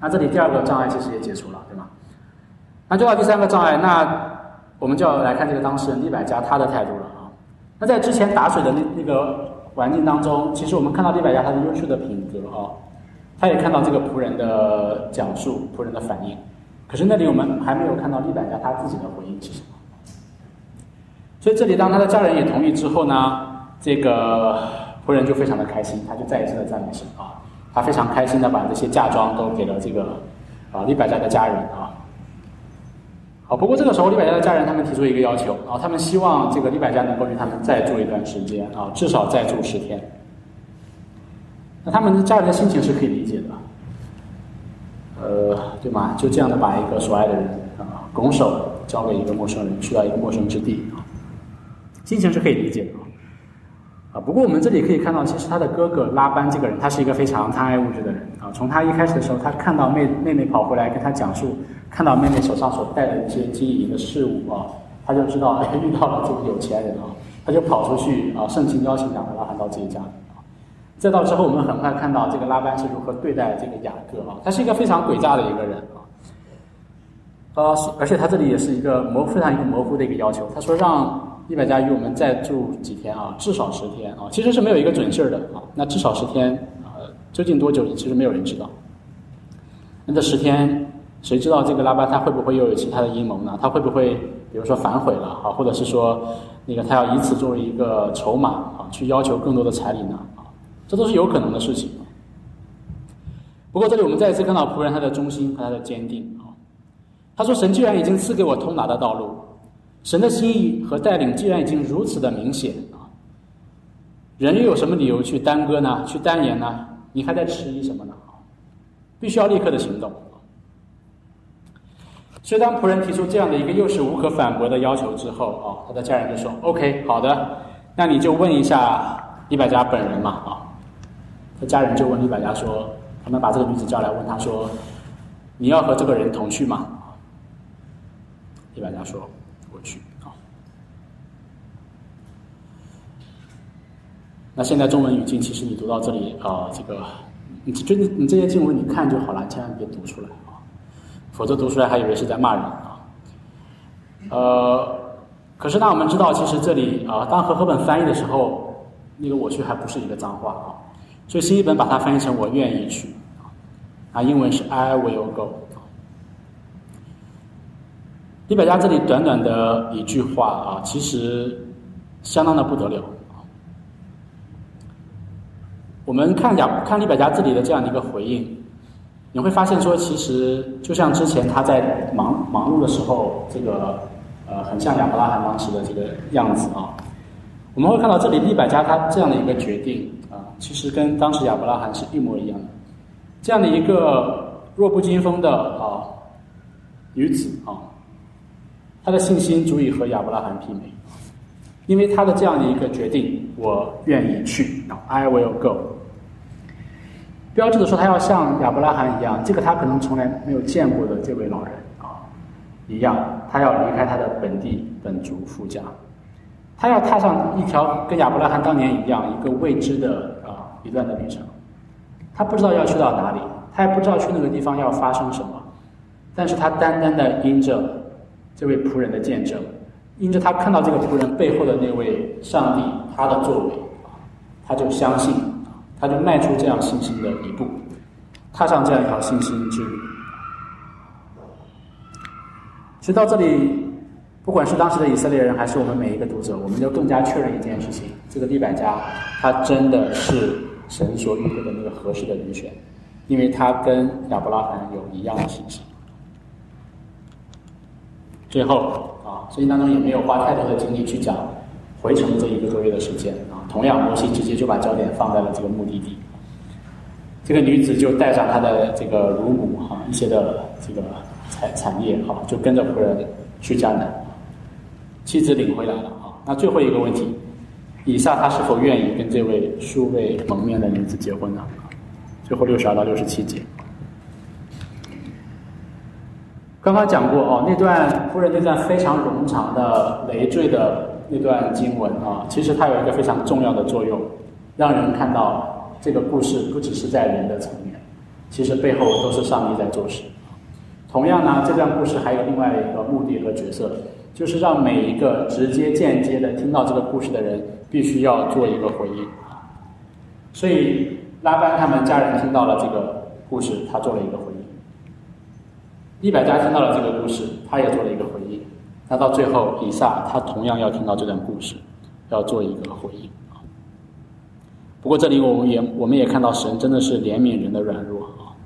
那这里第二个障碍其实也解除了，对吗？那就到第三个障碍，那我们就要来看这个当事人一百家他的态度了啊。那在之前打水的那那个环境当中，其实我们看到一百家他的优秀的品格啊，他也看到这个仆人的讲述、仆人的反应。可是那里我们还没有看到一百家他自己的回应是什么。所以这里当他的家人也同意之后呢？这个仆人就非常的开心，他就再一次的赞美神啊，他非常开心的把这些嫁妆都给了这个啊李百家的家人啊。好，不过这个时候李百家的家人他们提出一个要求啊，他们希望这个李百家能够与他们再住一段时间啊，至少再住十天。那他们的家人的心情是可以理解的，呃，对吗？就这样的把一个所爱的人啊拱手交给一个陌生人，去到一个陌生之地啊，心情是可以理解的。啊，不过我们这里可以看到，其实他的哥哥拉班这个人，他是一个非常贪爱物质的人啊。从他一开始的时候，他看到妹妹妹跑回来跟他讲述，看到妹妹手上所带的一些金银的事物啊，他就知道 哎遇到了这个有钱人啊，他就跑出去啊，盛情邀请亚伯拉罕到自己家里啊。再到之后，我们很快看到这个拉班是如何对待这个雅各啊，他是一个非常诡诈的一个人啊。呃，而且他这里也是一个模非常一个模糊的一个要求，他说让。一百家与我们再住几天啊？至少十天啊！其实是没有一个准信儿的啊。那至少十天啊，究竟多久？其实没有人知道。那这十天，谁知道这个拉巴他会不会又有其他的阴谋呢？他会不会比如说反悔了啊？或者是说，那个他要以此作为一个筹码啊，去要求更多的彩礼呢？啊，这都是有可能的事情。不过这里我们再一次看到仆人他的忠心和他的坚定啊。他说：“神既然已经赐给我通达的道路。”神的心意和带领既然已经如此的明显啊，人又有什么理由去耽搁呢？去单言呢？你还在迟疑什么呢？必须要立刻的行动。所以当仆人提出这样的一个又是无可反驳的要求之后啊，他的家人就说：“OK，好的，那你就问一下李百家本人嘛啊。”他家人就问李百家说：“他们把这个女子叫来，问他说：‘你要和这个人同去吗？’”李百家说：“我去。”啊。那现在中文语境，其实你读到这里啊，这个你就你你这些经文你看就好了，千万别读出来啊，否则读出来还以为是在骂人啊。呃，可是当我们知道，其实这里啊，当和合本翻译的时候，那个“我去”还不是一个脏话啊，所以新译本把它翻译成“我愿意去”啊，英文是 “I will go”。李百家这里短短的一句话啊，其实相当的不得了。我们看亚看李百家这里的这样的一个回应，你会发现说，其实就像之前他在忙忙碌的时候，这个呃，很像亚伯拉罕当时的这个样子啊。我们会看到这里李百家他这样的一个决定啊，其实跟当时亚伯拉罕是一模一样的。这样的一个弱不禁风的啊女子啊。她的信心足以和亚伯拉罕媲美，因为他的这样的一个决定，我愿意去，I will go。标志的说，他要像亚伯拉罕一样，这个他可能从来没有见过的这位老人啊，一样，他要离开他的本地本族父家，他要踏上一条跟亚伯拉罕当年一样一个未知的啊一段的旅程，他不知道要去到哪里，他也不知道去那个地方要发生什么，但是他单单的因着。这位仆人的见证，因着他看到这个仆人背后的那位上帝，他的作为，他就相信，他就迈出这样信心的一步，踏上这样一条信心之旅。其实到这里，不管是当时的以色列人，还是我们每一个读者，我们就更加确认一件事情：这个利百加，他真的是神所预备的那个合适的人选，因为他跟亚伯拉罕有一样的信心。最后啊，圣经当中也没有花太多的精力去讲回程这一个多月的时间啊。同样，摩西直接就把焦点放在了这个目的地。这个女子就带上她的这个乳母哈一些的这个产产业哈，就跟着仆人去迦南。妻子领回来了啊。那最后一个问题，以撒他是否愿意跟这位素未蒙面的女子结婚呢？最后六十二到六十七节。刚刚讲过哦，那段夫人那段非常冗长的累赘的那段经文啊，其实它有一个非常重要的作用，让人看到这个故事不只是在人的层面，其实背后都是上帝在做事。同样呢，这段故事还有另外一个目的和角色，就是让每一个直接间接的听到这个故事的人，必须要做一个回应。所以拉班他们家人听到了这个故事，他做了一个回一百家听到了这个故事，他也做了一个回应。那到最后，以撒他同样要听到这段故事，要做一个回应啊。不过这里我们也我们也看到神真的是怜悯人的软弱啊，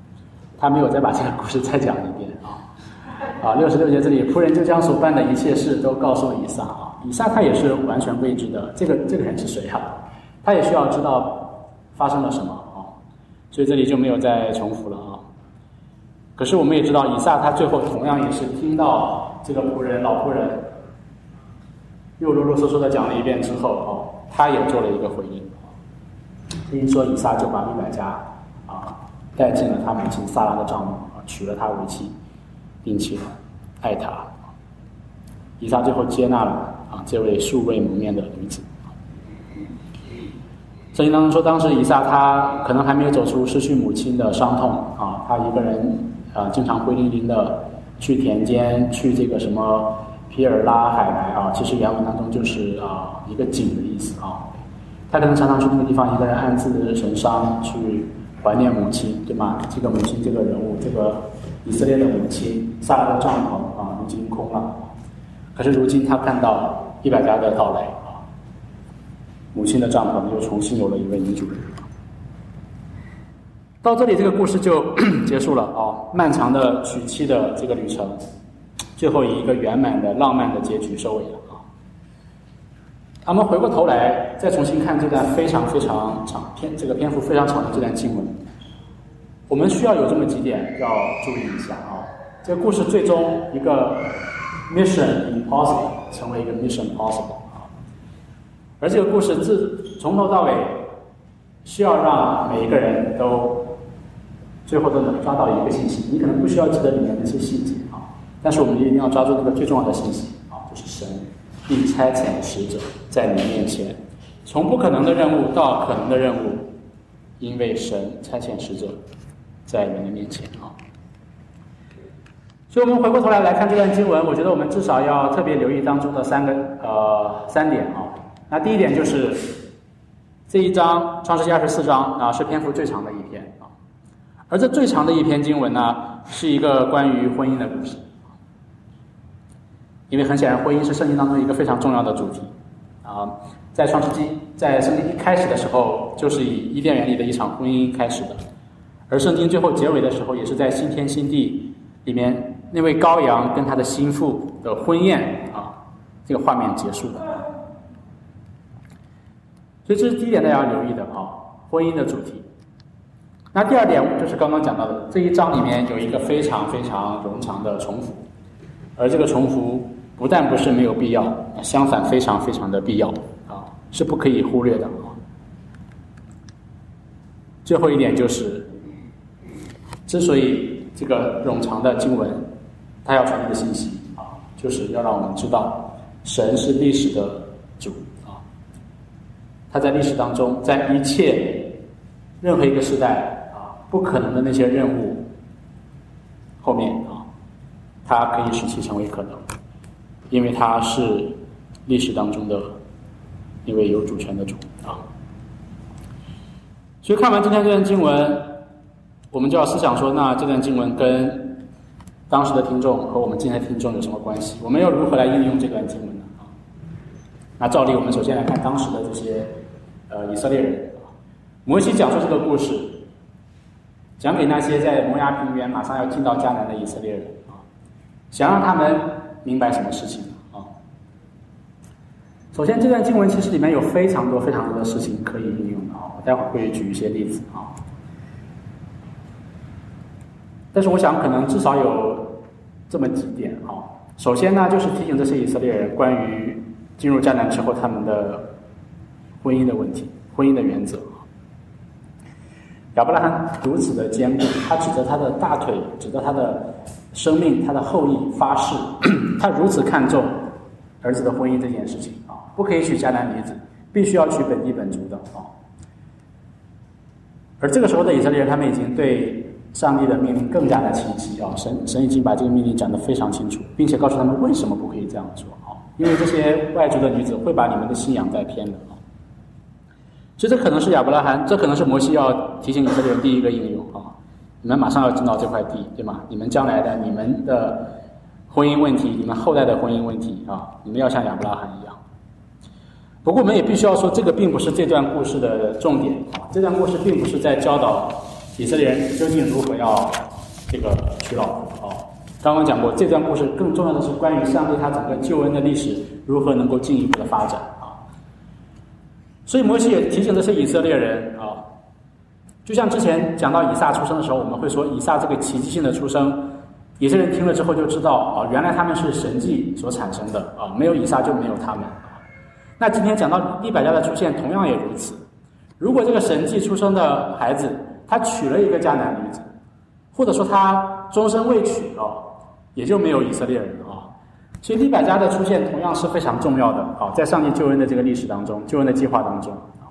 他没有再把这个故事再讲一遍啊。啊，六十六节这里，仆人就将所办的一切事都告诉了以撒啊。以撒他也是完全未知的，这个这个人是谁啊？他也需要知道发生了什么啊。所以这里就没有再重复了啊。可是我们也知道，以撒他最后同样也是听到这个仆人老仆人又啰啰嗦嗦的讲了一遍之后，哦，他也做了一个回应。听说以撒就把利百加啊带进了他母亲萨拉的帐幕啊，娶了她为妻，并且爱她。以撒最后接纳了啊这位素未谋面的女子。圣经当中说，当时以撒他可能还没有走出失去母亲的伤痛啊，他一个人。啊，经常灰淋淋的去田间，去这个什么皮尔拉海来啊，其实原文当中就是啊一个井的意思啊。他可能常常去那个地方，一个人暗自神伤，去怀念母亲，对吗？这个母亲这个人物，这个以色列的母亲，萨拉的帐篷啊，已经空了。可是如今他看到一百家的到来啊，母亲的帐篷又重新有了一位女主人。到这里，这个故事就 结束了啊！漫长的娶妻的这个旅程，最后以一个圆满的、浪漫的结局收尾了啊！我们回过头来，再重新看这段非常非常长篇、这个篇幅非常长的这段经文，我们需要有这么几点要注意一下啊！这个故事最终一个 mission impossible 成为一个 mission possible 啊！而这个故事自从头到尾，需要让每一个人都。最后都能抓到一个信息，你可能不需要记得里面那些细节啊，但是我们一定要抓住那个最重要的信息啊，就是神必差遣使者在你面前，从不可能的任务到可能的任务，因为神差遣使者在你的面前啊。所以，我们回过头来来看这段经文，我觉得我们至少要特别留意当中的三个呃三点啊。那第一点就是这一章创世纪二十四章啊是篇幅最长的一，而这最长的一篇经文呢是一个关于婚姻的故事，因为很显然婚姻是圣经当中一个非常重要的主题啊。在创世纪在圣经一开始的时候就是以伊甸园里的一场婚姻开始的，而圣经最后结尾的时候也是在新天新地里面。那位羔羊跟他的心腹的婚宴啊，这个画面结束的。所以这是第一点大家要留意的啊，婚姻的主题。那第二点就是刚刚讲到的，这一章里面有一个非常非常冗长的重复，而这个重复不但不是没有必要，相反非常非常的必要啊，是不可以忽略的啊。最后一点就是，之所以这个冗长的经文。它要传递的信息啊，就是要让我们知道，神是历史的主啊。他在历史当中，在一切任何一个时代，不可能的那些任务后面啊，他可以使其成为可能，因为他是历史当中的一位有主权的主啊。所以看完今天这段经文，我们就要思想说，那这段经文跟。当时的听众和我们今天的听众有什么关系？我们要如何来应用这段经文呢？啊，那照例我们首先来看当时的这些呃以色列人啊，摩西讲述这个故事，讲给那些在摩崖平原马上要进到迦南的以色列人啊，想让他们明白什么事情啊？首先，这段经文其实里面有非常多非常多的事情可以应用的啊，我待会儿会举一些例子啊。但是我想，可能至少有这么几点啊。首先呢，就是提醒这些以色列人关于进入迦南之后他们的婚姻的问题、婚姻的原则。亚伯拉罕如此的坚固，他指着他的大腿，指着他的生命、他的后裔发誓，他如此看重儿子的婚姻这件事情啊，不可以娶迦南女子，必须要娶本地本族的啊。而这个时候的以色列人，他们已经对。上帝的命令更加的清晰啊！神神已经把这个命令讲得非常清楚，并且告诉他们为什么不可以这样做啊！因为这些外族的女子会把你们的信仰带偏的！所以这可能是亚伯拉罕，这可能是摩西要提醒以色列人第一个应用啊！你们马上要进到这块地，对吗？你们将来的你们的婚姻问题，你们后代的婚姻问题啊，你们要像亚伯拉罕一样。不过我们也必须要说，这个并不是这段故事的重点啊！这段故事并不是在教导。以色列人究竟如何要这个娶老婆啊？刚刚讲过，这段故事更重要的是关于上帝他整个救恩的历史如何能够进一步的发展。所以摩西也提醒这些以色列人啊，就像之前讲到以撒出生的时候，我们会说以撒这个奇迹性的出生，以色列人听了之后就知道啊，原来他们是神迹所产生的啊，没有以撒就没有他们。那今天讲到利百加的出现，同样也如此。如果这个神迹出生的孩子，他娶了一个迦南女子，或者说他终身未娶啊，也就没有以色列人了。所以利百加的出现同样是非常重要的啊，在上帝救恩的这个历史当中，救恩的计划当中啊。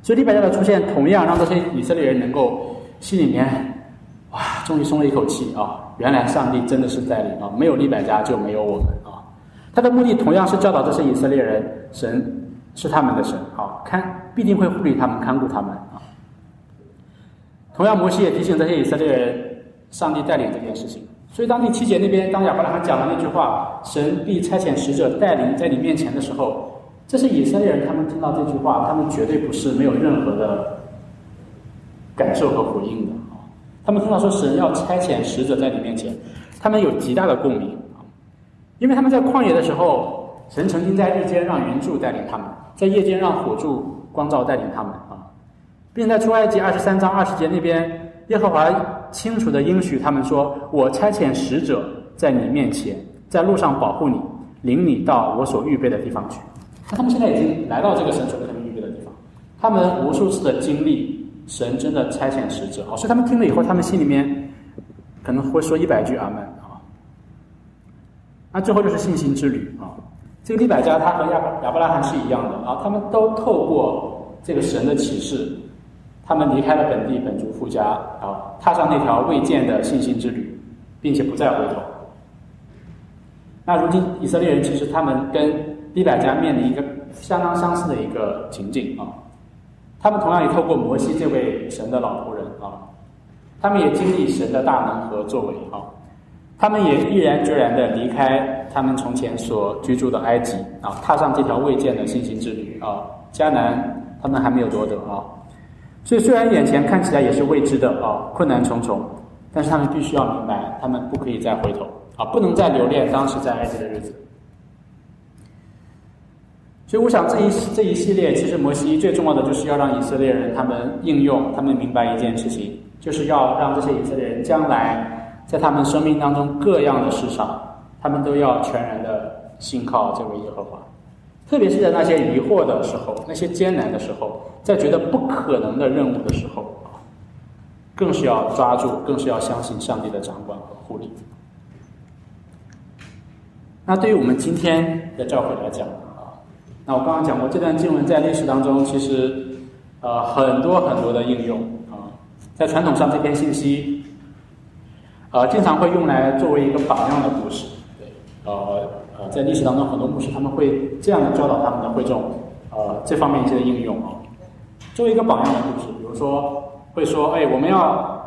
所以利百加的出现同样让这些以色列人能够心里面哇，终于松了一口气啊，原来上帝真的是在领啊，没有利百加就没有我们啊。他的目的同样是教导这些以色列人，神是他们的神啊，看必定会护理他们，看顾他们啊。同样，摩西也提醒这些以色列人，上帝带领这件事情。所以，当第七节那边，当亚伯拉罕讲的那句话“神必差遣使者带领在你面前”的时候，这是以色列人他们听到这句话，他们绝对不是没有任何的感受和回应的啊。他们听到说神要差遣使者在你面前，他们有极大的共鸣啊，因为他们在旷野的时候，神曾经在日间让云柱带领他们，在夜间让火柱光照带领他们啊。并在出埃及二十三章二十节那边，耶和华清楚的应许他们说：“我差遣使者在你面前，在路上保护你，领你到我所预备的地方去。”那他们现在已经来到这个神所给他们预备的地方，他们无数次的经历神真的差遣使者，好，所以他们听了以后，他们心里面可能会说一百句阿门啊。那最后就是信心之旅啊。这个利百加他和亚亚伯拉罕是一样的啊，他们都透过这个神的启示，他们离开了本地本族富家啊，踏上那条未见的信心之旅，并且不再回头。那如今以色列人其实他们跟利百加面临一个相当相似的一个情境啊，他们同样也透过摩西这位神的老仆人啊，他们也经历神的大能和作为啊。他们也毅然决然的离开他们从前所居住的埃及啊，踏上这条未见的信心之旅啊。迦南他们还没有夺得啊，所以虽然眼前看起来也是未知的啊，困难重重，但是他们必须要明白，他们不可以再回头啊，不能再留恋当时在埃及的日子。所以我想这一这一系列，其实摩西最重要的就是要让以色列人他们应用，他们明白一件事情，就是要让这些以色列人将来。在他们生命当中各样的事上，他们都要全然的信靠这位耶和华。特别是在那些疑惑的时候，那些艰难的时候，在觉得不可能的任务的时候，更是要抓住，更是要相信上帝的掌管和护理。那对于我们今天的教会来讲啊，那我刚刚讲过，这段经文在历史当中其实呃很多很多的应用啊，在传统上这篇信息。呃，经常会用来作为一个榜样的故事，对，呃呃，在历史当中，很多牧师他们会这样的教导他们的会众，呃，这方面一些应用啊，作为一个榜样的故事，比如说会说，哎，我们要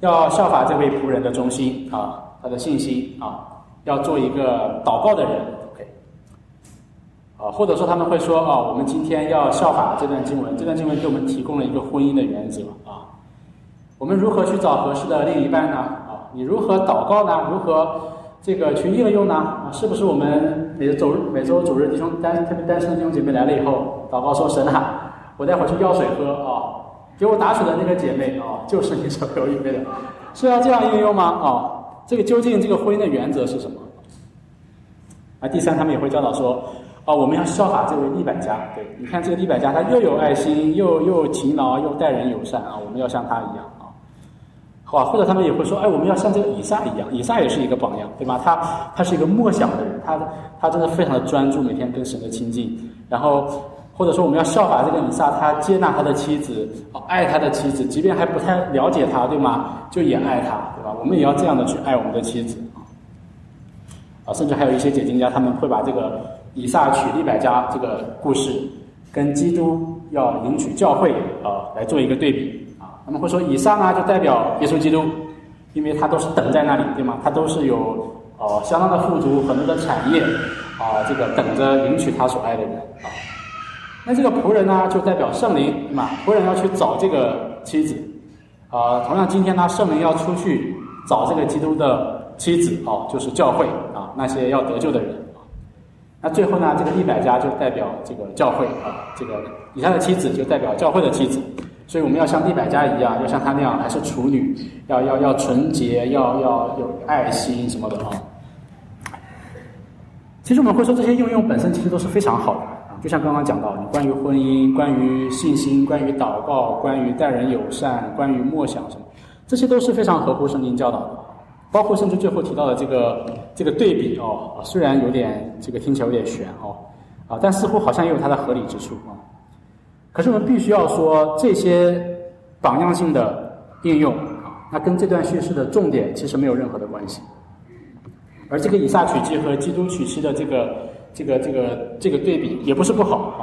要效法这位仆人的忠心啊，他的信心啊，要做一个祷告的人，OK，啊，或者说他们会说，啊，我们今天要效法这段经文，这段经文给我们提供了一个婚姻的原则啊，我们如何去找合适的另一半呢？啊你如何祷告呢？如何这个去应用呢？啊，是不是我们每周每周主日弟兄单特别单身的弟兄姐妹来了以后，祷告说神啊，我待会儿去要水喝啊，给我打水的那个姐妹啊，就是你所给我预备的，是要这样应用吗？啊，这个究竟这个婚姻的原则是什么？啊，第三，他们也会教导说，啊，我们要效法这位利百家，对，你看这个利百家，他又有爱心，又又勤劳，又待人友善啊，我们要像他一样。啊，好或者他们也会说，哎，我们要像这个以撒一样，以撒也是一个榜样，对吧？他他是一个默想的人，他他真的非常的专注，每天跟神的亲近。然后或者说我们要效法这个以撒，他接纳他的妻子，爱他的妻子，即便还不太了解他，对吗？就也爱他，对吧？我们也要这样的去爱我们的妻子啊。甚至还有一些解经家，他们会把这个以撒娶利百加这个故事，跟基督要迎娶教会啊来做一个对比啊。他们会说，以撒呢就代表耶稣基督，因为他都是等在那里，对吗？他都是有呃相当的富足，很多的产业啊，这个等着迎娶他所爱的人啊。那这个仆人呢，就代表圣灵，对吗？仆人要去找这个妻子啊。同样，今天呢，圣灵要出去找这个基督的妻子哦，就是教会啊，那些要得救的人。那最后呢，这个利百加就代表这个教会啊，这个以他的妻子就代表教会的妻子。所以我们要像利百加一样，要像他那样，还是处女，要要要纯洁，要要有爱心什么的啊。其实我们会说，这些应用本身其实都是非常好的。就像刚刚讲到，你关于婚姻、关于信心、关于祷告、关于待人友善、关于默想什么，这些都是非常合乎圣经教导的。包括甚至最后提到的这个这个对比哦，虽然有点这个听起来有点悬哦啊，但似乎好像也有它的合理之处啊。可是我们必须要说，这些榜样性的应用啊，那跟这段叙事的重点其实没有任何的关系。而这个以撒娶妻和基督娶妻的这个这个这个这个对比也不是不好啊。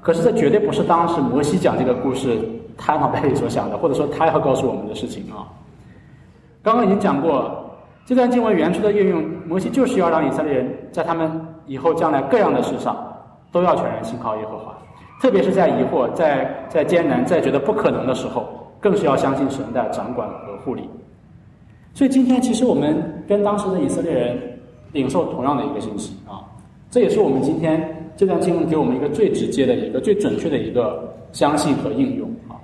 可是这绝对不是当时摩西讲这个故事他脑袋里所想的，或者说他要告诉我们的事情啊。刚刚已经讲过，这段经文原初的运用，摩西就是要让以色列人在他们以后将来各样的事上都要全然信靠耶和华。特别是在疑惑、在在艰难、在觉得不可能的时候，更是要相信神的掌管和护理。所以今天，其实我们跟当时的以色列人领受同样的一个信息，这也是我们今天这段经文给我们一个最直接的一个、最准确的一个相信和应用啊。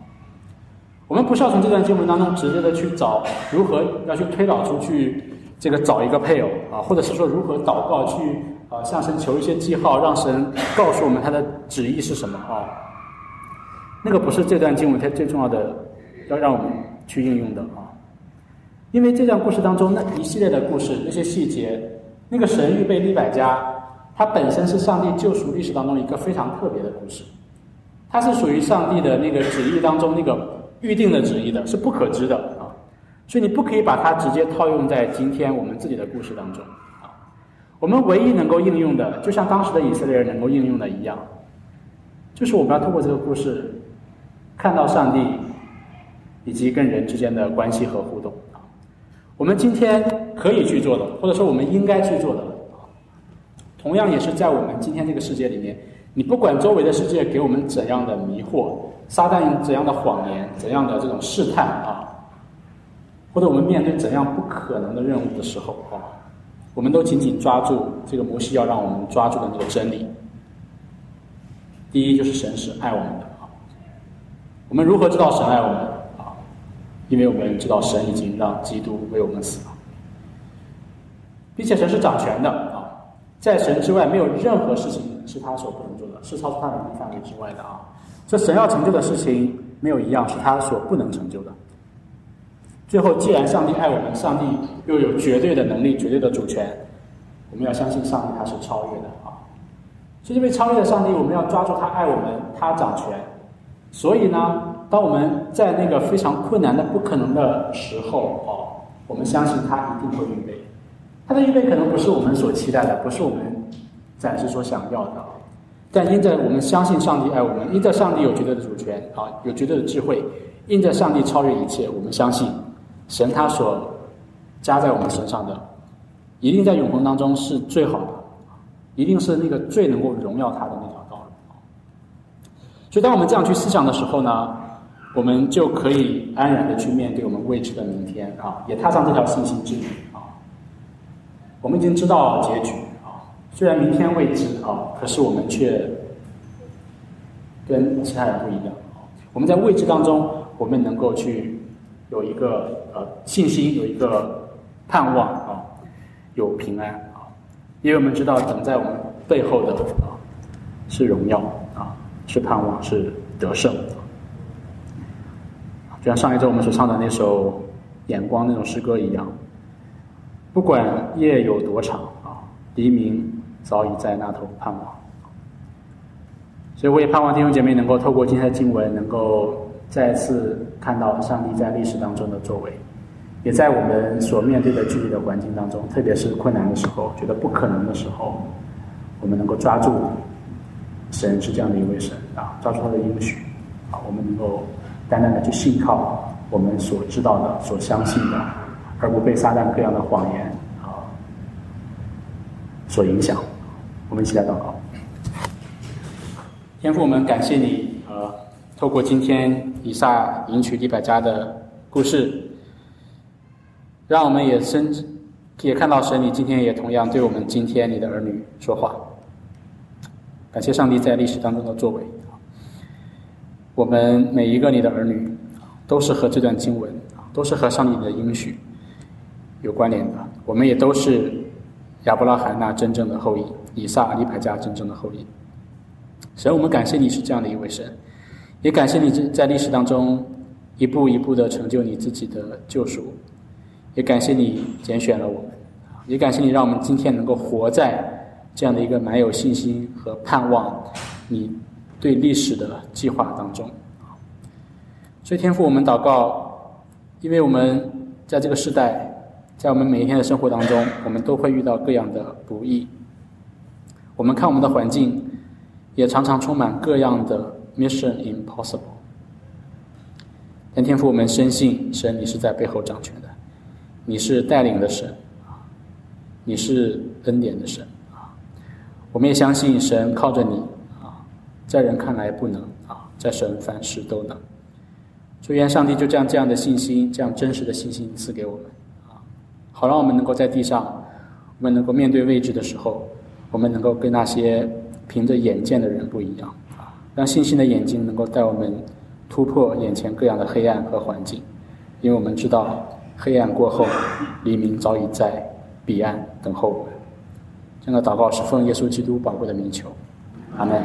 我们不需要从这段经文当中直接的去找如何要去推导出去这个找一个配偶啊，或者是说如何祷告去。啊，向神求一些记号，让神告诉我们他的旨意是什么啊？那个不是这段经文它最重要的，要让我们去应用的啊。因为这段故事当中那一系列的故事，那些细节那个神预备利百加，它本身是上帝救赎历史当中一个非常特别的故事，它是属于上帝的那个旨意当中那个预定的旨意的，是不可知的啊，所以你不可以把它直接套用在今天我们自己的故事当中啊。我们唯一能够应用的，就像当时的以色列人能够应用的一样，就是我们要通过这个故事看到上帝。以及跟人之间的关系和互动啊，我们今天可以去做的，或者说我们应该去做的，同样也是在我们今天这个世界里面，你不管周围的世界给我们怎样的迷惑，撒旦怎样的谎言，怎样的这种试探啊，或者我们面对怎样不可能的任务的时候啊，我们都紧紧抓住这个摩西要让我们抓住的那个真理。第一就是神是爱我们的啊，我们如何知道神爱我们啊？因为我们知道神已经让基督为我们死了，并且神是掌权的，在神之外没有任何事情是他所不能做的，是超出他能力范围之外的啊。这神要成就的事情没有一样是他所不能成就的。最后，既然上帝爱我们，上帝又有绝对的能力、绝对的主权，我们要相信上帝他是超越的啊。是因为超越的上帝，我们要抓住他爱我们，他掌权。所以呢？当我们在那个非常困难的、不可能的时候，哦，我们相信他一定会预备。他的预备可能不是我们所期待的，不是我们暂时所想要的，但因着我们相信上帝爱我们，因着上帝有绝对的主权，啊，有绝对的智慧，因着上帝超越一切，我们相信神他所加在我们身上的，一定在永恒当中是最好的，一定是那个最能够荣耀他的那条道路。所以，当我们这样去思想的时候呢？我们就可以安然的去面对我们未知的明天啊，也踏上这条信心之旅。我们已经知道结局啊，虽然明天未知啊，可是我们却跟其他人不一样啊。我们在未知当中，我们能够去有一个呃信心，有一个盼望啊，有平安啊，因为我们知道等在我们背后的啊是荣耀啊，是盼望，是得胜。就像上一周我们所唱的那首《眼光》那种诗歌一样，不管夜有多长啊，黎明早已在那头盼望。所以我也盼望弟兄姐妹能够透过今天的经文，能够再次看到上帝在历史当中的作为，也在我们所面对的具体的环境当中，特别是困难的时候，觉得不可能的时候，我们能够抓住神是这样的一位神啊，抓住他的应许啊，我们能够。单单的去信靠我们所知道的、所相信的，而不被撒旦各样的谎言啊所影响。我们一起来祷告。天父，我们感谢你，呃，透过今天以撒迎娶利百加的故事，让我们也深也看到神，你今天也同样对我们今天你的儿女说话。感谢上帝在历史当中的作为。我们每一个你的儿女，都是和这段经文都是和上帝的应许有关联的。我们也都是亚伯拉罕那真正的后裔，以撒、利百加真正的后裔。神，我们感谢你是这样的一位神，也感谢你在在历史当中一步一步的成就你自己的救赎，也感谢你拣选了我们，也感谢你让我们今天能够活在这样的一个蛮有信心和盼望你。对历史的计划当中，所以天父，我们祷告，因为我们在这个时代，在我们每一天的生活当中，我们都会遇到各样的不易。我们看我们的环境，也常常充满各样的 mission impossible。但天父，我们深信神，你是在背后掌权的，你是带领的神，你是恩典的神啊。我们也相信神靠着你啊。在人看来不能啊，在神凡事都能。祝愿上帝就这样这样的信心，这样真实的信心赐给我们，好让我们能够在地上，我们能够面对未知的时候，我们能够跟那些凭着眼见的人不一样啊，让信心的眼睛能够带我们突破眼前各样的黑暗和环境，因为我们知道黑暗过后，黎明早已在彼岸等候我们。这样的祷告是奉耶稣基督宝贵的名求，阿门。